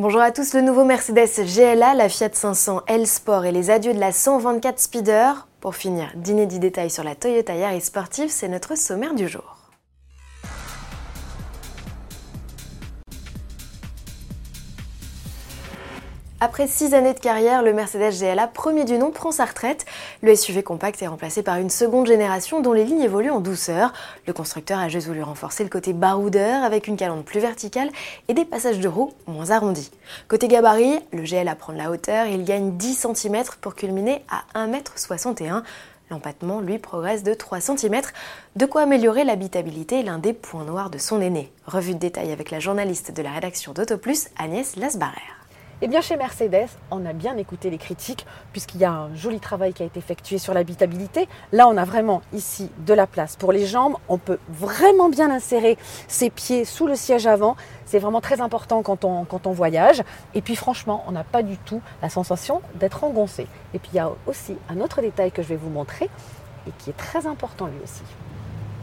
Bonjour à tous, le nouveau Mercedes GLA, la Fiat 500 L Sport et les adieux de la 124 Speeder. Pour finir, d'inédits détails sur la Toyota Yaris sportive, c'est notre sommaire du jour. Après six années de carrière, le Mercedes GLA, premier du nom, prend sa retraite. Le SUV compact est remplacé par une seconde génération dont les lignes évoluent en douceur. Le constructeur a juste voulu renforcer le côté baroudeur avec une calandre plus verticale et des passages de roues moins arrondis. Côté gabarit, le GLA prend de la hauteur il gagne 10 cm pour culminer à 1,61 m. L'empattement, lui, progresse de 3 cm, de quoi améliorer l'habitabilité, l'un des points noirs de son aîné. Revue de détail avec la journaliste de la rédaction d'AutoPlus, Agnès Lasbarère. Eh bien, chez Mercedes, on a bien écouté les critiques, puisqu'il y a un joli travail qui a été effectué sur l'habitabilité. Là, on a vraiment ici de la place pour les jambes. On peut vraiment bien insérer ses pieds sous le siège avant. C'est vraiment très important quand on, voyage. Et puis, franchement, on n'a pas du tout la sensation d'être engoncé. Et puis, il y a aussi un autre détail que je vais vous montrer et qui est très important lui aussi.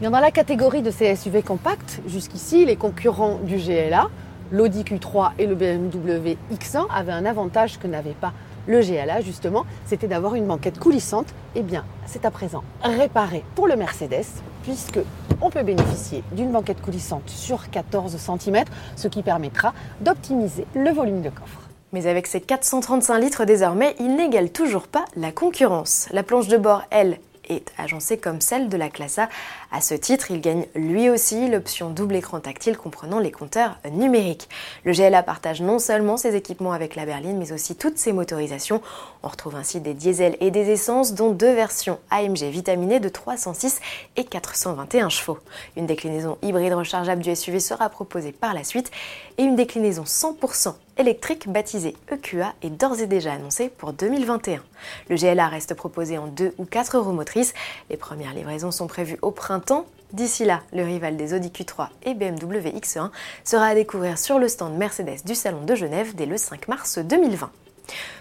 Bien, dans la catégorie de ces SUV compacts, jusqu'ici, les concurrents du GLA, l'Audi Q3 et le BMW X1 avaient un avantage que n'avait pas le GLA justement, c'était d'avoir une banquette coulissante. Eh bien, c'est à présent réparé pour le Mercedes puisque on peut bénéficier d'une banquette coulissante sur 14 cm, ce qui permettra d'optimiser le volume de coffre. Mais avec ses 435 litres désormais, il n'égale toujours pas la concurrence. La planche de bord, elle, est agencée comme celle de la classe A. À ce titre, il gagne lui aussi l'option double écran tactile comprenant les compteurs numériques. Le GLA partage non seulement ses équipements avec la berline, mais aussi toutes ses motorisations. On retrouve ainsi des diesels et des essences, dont deux versions AMG vitaminées de 306 et 421 chevaux. Une déclinaison hybride rechargeable du SUV sera proposée par la suite et une déclinaison 100% électrique baptisée EQA est d'ores et déjà annoncée pour 2021. Le GLA reste proposé en deux ou quatre roues motrices. Les premières livraisons sont prévues au printemps. D'ici là, le rival des Audi Q3 et BMW X1 sera à découvrir sur le stand Mercedes du Salon de Genève dès le 5 mars 2020.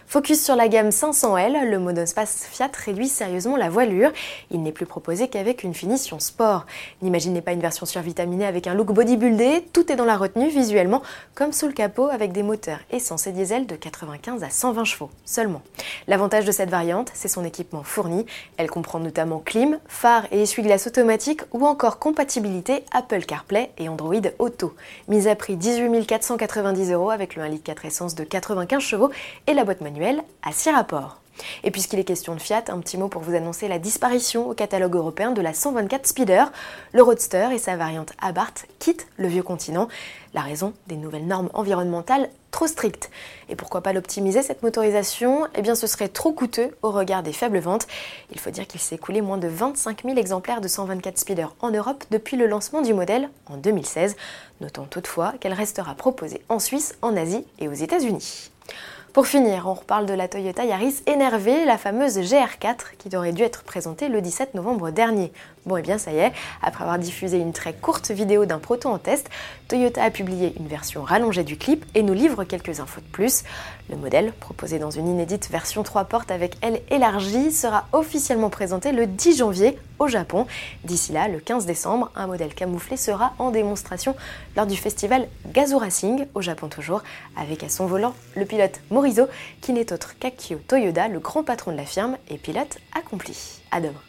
Focus sur la gamme 500L, le monospace Fiat réduit sérieusement la voilure. Il n'est plus proposé qu'avec une finition sport. N'imaginez pas une version survitaminée avec un look bodybuildé, tout est dans la retenue visuellement, comme sous le capot avec des moteurs essence et diesel de 95 à 120 chevaux seulement. L'avantage de cette variante, c'est son équipement fourni. Elle comprend notamment clim, phare et essuie-glace automatique ou encore compatibilité Apple CarPlay et Android Auto. Mise à prix 18 490 euros avec le 1 litre 4 essence de 95 chevaux et la boîte manuelle à 6 rapports. Et puisqu'il est question de Fiat, un petit mot pour vous annoncer la disparition au catalogue européen de la 124 Speeder. Le Roadster et sa variante Abarth quittent le vieux continent. La raison des nouvelles normes environnementales trop strictes. Et pourquoi pas l'optimiser cette motorisation? Eh bien ce serait trop coûteux au regard des faibles ventes. Il faut dire qu'il s'est écoulé moins de 25 000 exemplaires de 124 Speeder en Europe depuis le lancement du modèle en 2016. Notons toutefois qu'elle restera proposée en Suisse, en Asie et aux États-Unis. Pour finir, on reparle de la Toyota Yaris énervée, la fameuse GR4 qui aurait dû être présentée le 17 novembre dernier. Bon, et eh bien ça y est, après avoir diffusé une très courte vidéo d'un proto en test, Toyota a publié une version rallongée du clip et nous livre quelques infos de plus. Le modèle, proposé dans une inédite version 3 portes avec aile élargie, sera officiellement présenté le 10 janvier au Japon. D'ici là, le 15 décembre, un modèle camouflé sera en démonstration lors du festival Gazoo Racing, au Japon toujours, avec à son volant le pilote Morizo, qui n'est autre qu'Akio Toyoda, le grand patron de la firme et pilote accompli. À demain.